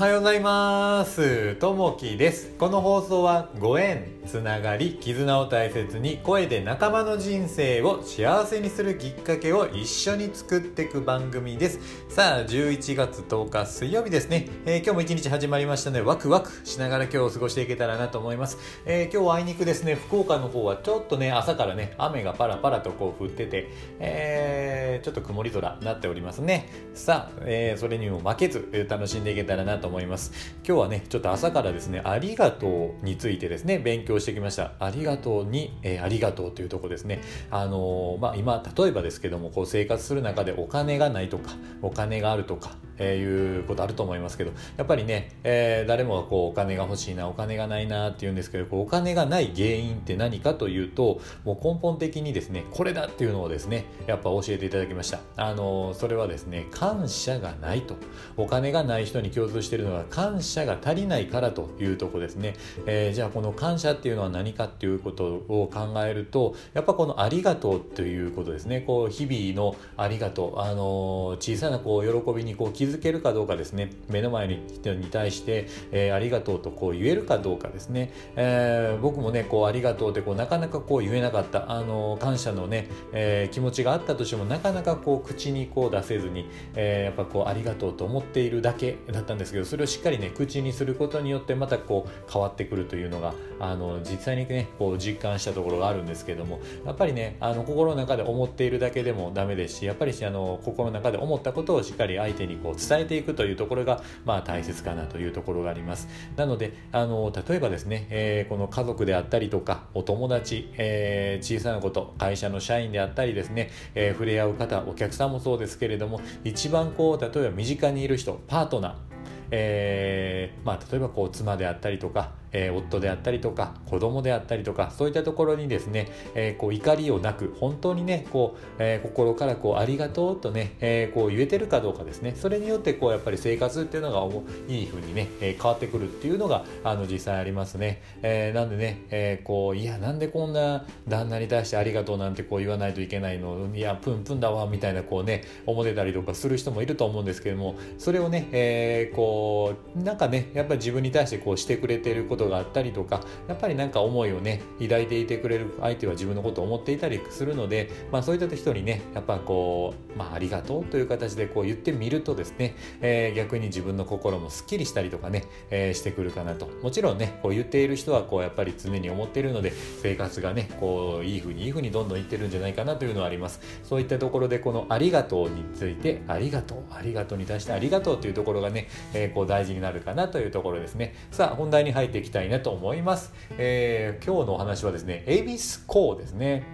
はようございます。ともきです。この放送はご縁。つながり絆を大切に声で仲間の人生を幸せにするきっかけを一緒に作っていく番組です。さあ11月10日水曜日ですね、えー、今日も一日始まりましたのでワクワクしながら今日を過ごしていけたらなと思います、えー、今日はあいにくですね。福岡の方はちょっとね朝からね雨がパラパラとこう降ってて、えー、ちょっと曇り空になっておりますね。さあ、えそれにも負けず楽しんでいけたらなと思います。今日はねちょっと朝からですねありがとうについてですね勉強してきました。ありがとうに、えー、ありがとうというとこですね。あのー、まあ今例えばですけどもこう生活する中でお金がないとかお金があるとかえー、いうことあると思いますけどやっぱりね、えー、誰もがこうお金が欲しいなお金がないなって言うんですけどこうお金がない原因って何かというともう根本的にですねこれだっていうのをですねやっぱ教えていただきました。あのそれはですね感謝がないと。お金がない人に共通しているのは感謝が足りないからというとこですね、えー、じゃあこの感謝っていうのは何かっていうことを考えるとやっぱこのありがとうということですね。こう日々のありがとうあの小さなこう喜びにこう気づけるかどうかですね。目の前に人に対して、えー、ありがとうとこう言えるかどうかですね、えー、僕もねこうありがとうってこうなかなかこう言えなかった。あの感謝のね、えー、気持ちがあったとしてもなかなかこう口にこう出せずに、え、やっぱこうありがとうと思っているだけだったんですけどそれをしっかりね口にすることによってまたこう変わってくるというのがあの実際にねこう実感したところがあるんですけどもやっぱりねあの心の中で思っているだけでもダメですしやっぱりあの心の中で思ったことをしっかり相手にこう伝えていくというところが、まあ、大切かなというところがあります。なのであの例えばですね、えー、この家族であったりとかお友達、えー、小さなこと会社の社員であったりですね、えー、触れ合う方お客さんもそうですけれども一番こう例えば身近にいる人パートナーえーまあ、例えばこう妻であったりとかえー、夫であったりとか子供であったりとかそういったところにですね、えー、こう怒りをなく本当にねこう、えー、心からこうありがとうとね、えー、こう言えてるかどうかですね。それによってこうやっぱり生活っていうのがいい風にね、えー、変わってくるっていうのがあの実際ありますね、えー、なんでね、えー、こういやなんでこんな旦那に対してありがとうなんてこう言わないといけないの？いやプンプンだわみたいなこうね思ってたりとかする人もいると思うんですけどもそれをね、えー、こうなんかねやっぱり自分に対してこうしてくれてることがあったりとかやっぱりなんか思いをね抱いていてくれる相手は自分のことを思っていたりするので、まあ、そういった人にねやっぱこう、まあ、ありがとうという形でこう言ってみるとですね、えー、逆に自分の心もすっきりしたりとかね、えー、してくるかなと。もちろんねこう言っている人はこうやっぱり常に思っているので生活がねこういい風にいい風にどんどんいってるんじゃないかなというのはあります。そういったところでこのありがとうについてありがとうありがとうに対してありがとうというところがね、えー、こう大事になるかなというところですね。さあ本題に入っていきたいなと思います、えー、今日のお話はですね恵比寿港ですね、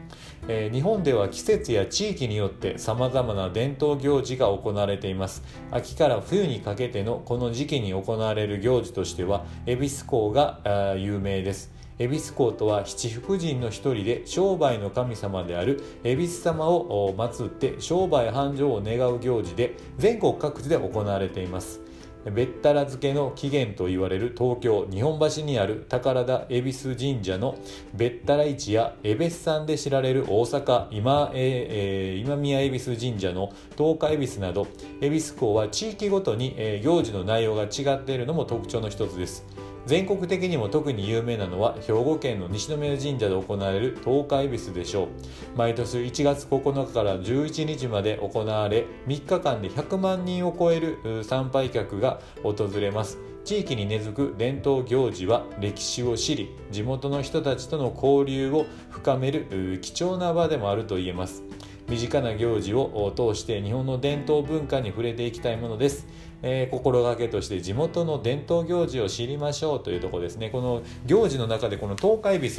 えー、日本では季節や地域によって様々な伝統行事が行われています。秋から冬にかけてのこの時期に行われる行事としては恵比寿港が有名です。恵比寿公とは七福神の一人で商売の神様である恵比寿様を祀って商売繁盛を願う行事で全国各地で行われています。べったら漬けの起源と言われる東京日本橋にある宝田恵比寿神社のべったら市や恵比寿さんで知られる大阪今,、えー、今宮恵比寿神社の東海恵比寿など恵比寿港は地域ごとに、えー、行事の内容が違っているのも特徴の一つです。全国的にも特に有名なのは兵庫県の西宮神社で行われる東海恵比寿でしょう。毎年1月9日から11日まで行われ3日間で100万人を超える参拝客が訪れます。地域に根付く伝統行事は歴史を知り地元の人たちとの交流を深める貴重な場でもあると言えます。身近な行事を通して日本の伝統文化に触れていきたいものです。えー、心がけとして地元の伝統行事を知りましょうというところですね。この行事の中でこの東海ビス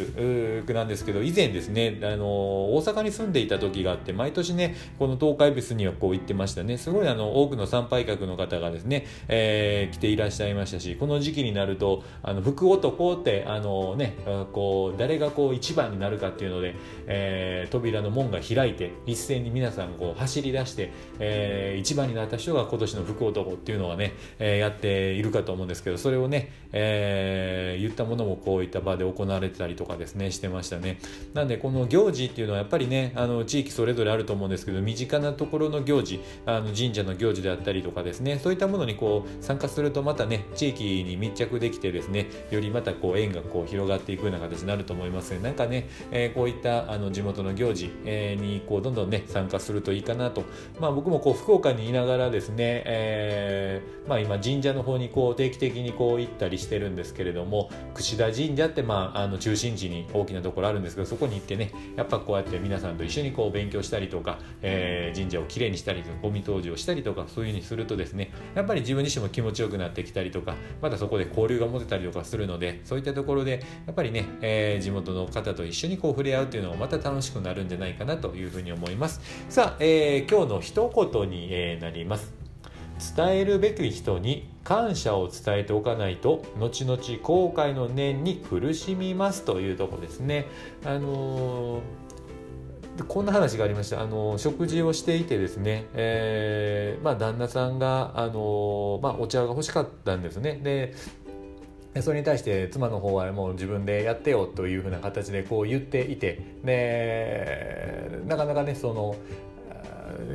なんですけど以前ですねあの大阪に住んでいた時があって毎年ねこの東海ビスにはこう行ってましたね。すごいあの多くの参拝客の方がですね、えー、来ていらっしゃいましたしこの時期になるとあの福男ってあのねこう誰がこう一番になるかっていうので、えー、扉の門が開いて一一斉に皆さんこう走り出して、えー、一番になった人が今年の福男っていうのはね、えー、やっているかと思うんですけどそれをね、えー、言ったものもこういった場で行われてたりとかですねしてましたね。なんでこの行事っていうのはやっぱりねあの地域それぞれあると思うんですけど身近なところの行事あの神社の行事であったりとかですねそういったものにこう参加するとまたね地域に密着できてですねよりまたこう縁がこう広がっていくような形になると思いますなんかね、えー、こういったあの地元の行事、えー、にこうどんどんね参加するといいかなと。まあ僕もこう福岡にいながらですね、えー、まあ今神社の方にこう定期的にこう行ったりしてるんですけれども櫛田神社ってまああの中心地に大きなところあるんですけどそこに行ってねやっぱこうやって皆さんと一緒にこう勉強したりとか、えー、神社をきれいにしたりとかゴミ掃除をしたりとかそういうふうにするとですねやっぱり自分自身も気持ちよくなってきたりとかまたそこで交流が持てたりとかするのでそういったところでやっぱりね、えー、地元の方と一緒にこう触れ合うっていうのもまた楽しくなるんじゃないかなというふうに思います。さあ、えー、今日の一言に、えなります。伝えるべき人に感謝を伝えておかないと後々後悔の念に苦しみますというとこですね。あのーこんな話がありました。あの食事をしていてですね、えーまあ、旦那さんがあの、まあ、お茶が欲しかったんですね。でそれに対して妻の方はもう自分でやってよというふうな形でこう言っていてでなかなかねその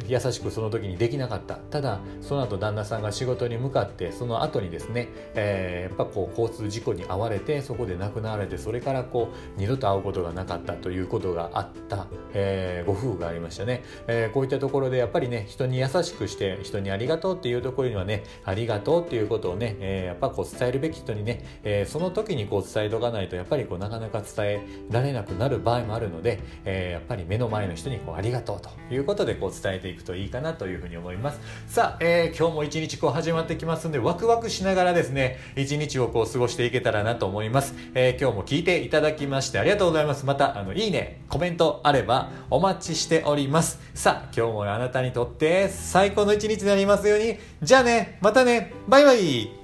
優しくその時にできなかった。ただその後旦那さんが仕事に向かってその後にですね、えー、やっぱこう交通事故に遭われてそこで亡くなられてそれからこう二度と会うことがなかったということがあった、えー、ご夫婦がありましたね、えー、こういったところでやっぱりね人に優しくして人にありがとうっていうところにはねありがとうっていうことをね、えやっぱこう伝えるべき人にね、えその時にこう伝えとかないとやっぱりこうなかなか伝えられなくなる場合もあるので、えやっぱり目の前の人にこうありがとうということでこう伝えていくといいかなというふうに思います。さあ、えー、今日も一日こう始まってきますんでワクワクしながらですね一日をこう過ごしていけたらなと思います、えー、今日も聞いていただきましてありがとうございます。またあのいいねコメントあればお待ちしております。さあ今日もあなたにとって最高の一日になりますように。じゃあねまたねバイバイ。